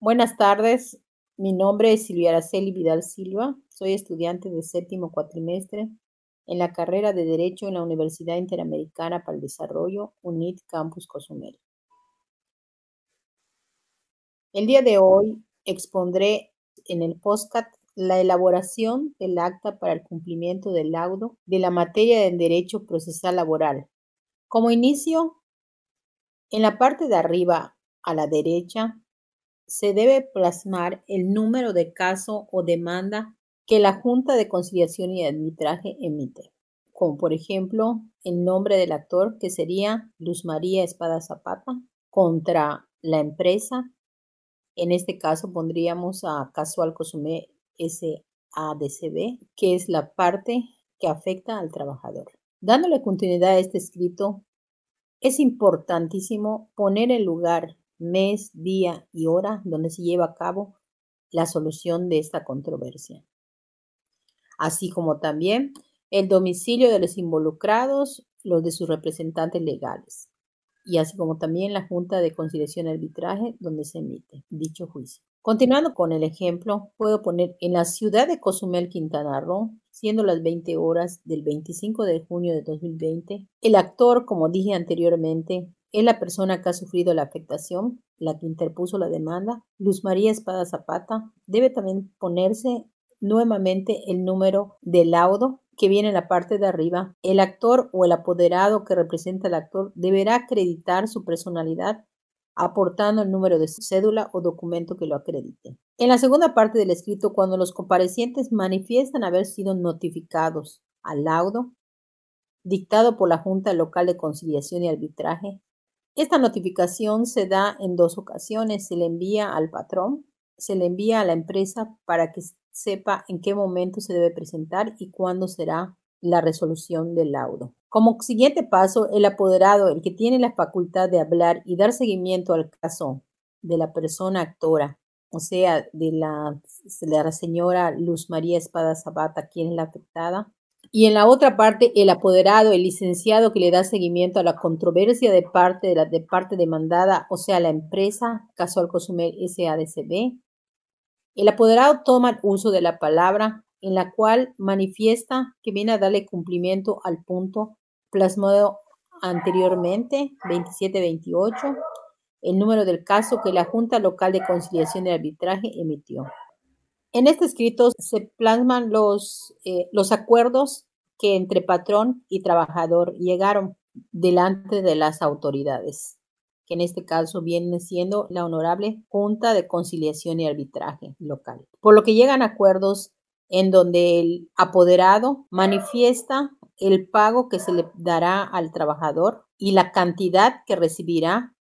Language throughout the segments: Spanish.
Buenas tardes, mi nombre es Silvia Araceli Vidal Silva, soy estudiante de séptimo cuatrimestre en la carrera de Derecho en la Universidad Interamericana para el Desarrollo, UNIT Campus Cozumel. El día de hoy expondré en el podcast la elaboración del acta para el cumplimiento del laudo de la materia de Derecho Procesal Laboral. Como inicio, en la parte de arriba a la derecha se debe plasmar el número de caso o demanda que la Junta de Conciliación y Arbitraje emite, como por ejemplo el nombre del actor que sería Luz María Espada Zapata contra la empresa. En este caso pondríamos a Casual Cosumé SADCB, que es la parte que afecta al trabajador. Dándole continuidad a este escrito, es importantísimo poner el lugar mes, día y hora donde se lleva a cabo la solución de esta controversia, así como también el domicilio de los involucrados, los de sus representantes legales, y así como también la Junta de Conciliación y Arbitraje donde se emite dicho juicio. Continuando con el ejemplo, puedo poner en la ciudad de Cozumel, Quintana Roo, siendo las 20 horas del 25 de junio de 2020, el actor, como dije anteriormente, es la persona que ha sufrido la afectación, la que interpuso la demanda. Luz María Espada Zapata debe también ponerse nuevamente el número del laudo que viene en la parte de arriba. El actor o el apoderado que representa al actor deberá acreditar su personalidad aportando el número de cédula o documento que lo acredite. En la segunda parte del escrito, cuando los comparecientes manifiestan haber sido notificados al laudo dictado por la Junta Local de Conciliación y Arbitraje, esta notificación se da en dos ocasiones. Se le envía al patrón, se le envía a la empresa para que sepa en qué momento se debe presentar y cuándo será la resolución del laudo. Como siguiente paso, el apoderado, el que tiene la facultad de hablar y dar seguimiento al caso de la persona actora, o sea, de la, señora Luz María Espada Zapata, quien es la afectada, y en la otra parte, el apoderado, el licenciado que le da seguimiento a la controversia de parte de la de parte demandada, o sea, la empresa Casual Cozumel SADCB. El apoderado toma uso de la palabra en la cual manifiesta que viene a darle cumplimiento al punto plasmado anteriormente, 2728, el número del caso que la Junta Local de Conciliación y Arbitraje emitió. En este escrito se plasman los, eh, los acuerdos que entre patrón y trabajador llegaron delante de las autoridades, que en este caso viene siendo la Honorable Junta de Conciliación y Arbitraje local. Por lo que llegan acuerdos en donde el apoderado manifiesta el pago que se le dará al trabajador y la cantidad que recibirá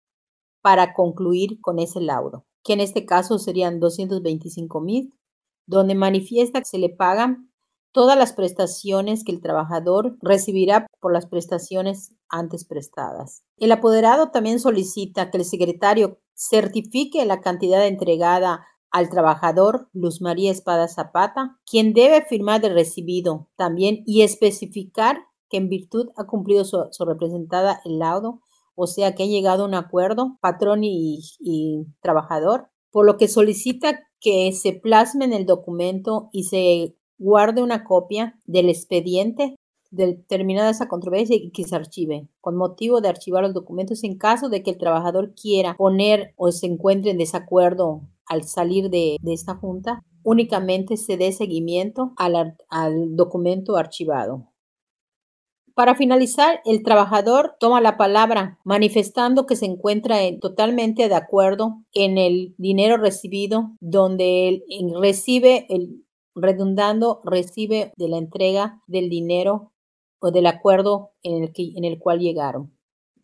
para concluir con ese laudo, que en este caso serían 225 mil donde manifiesta que se le pagan todas las prestaciones que el trabajador recibirá por las prestaciones antes prestadas. El apoderado también solicita que el secretario certifique la cantidad entregada al trabajador Luz María Espada Zapata, quien debe firmar de recibido también y especificar que en virtud ha cumplido su, representada el laudo, o sea que ha llegado a un acuerdo patrón y trabajador, por lo que solicita que se plasme en el documento y se guarde una copia del expediente determinada esa controversia y que se archive, con motivo de archivar los documentos en caso de que el trabajador quiera poner o se encuentre en desacuerdo al salir de, esta junta, únicamente se dé seguimiento al, al documento archivado. Para finalizar, el trabajador toma la palabra manifestando que se encuentra totalmente de acuerdo en el dinero recibido, donde él recibe, el, redundando, recibe de la entrega del dinero o del acuerdo en el, que, en el cual llegaron.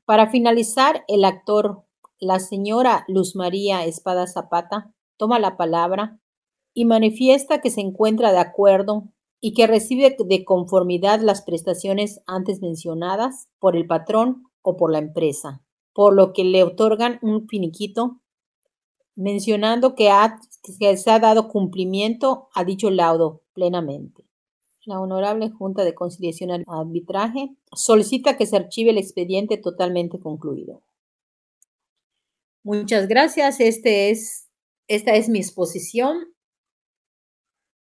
Para finalizar, el actor, la señora Luz María Espada Zapata, toma la palabra y manifiesta que se encuentra de acuerdo y que recibe de conformidad las prestaciones antes mencionadas por el patrón o por la empresa, por lo que le otorgan un finiquito mencionando que, se ha dado cumplimiento a dicho laudo plenamente. La Honorable Junta de Conciliación y Arbitraje solicita que se archive el expediente totalmente concluido. Muchas gracias. Este es esta es mi exposición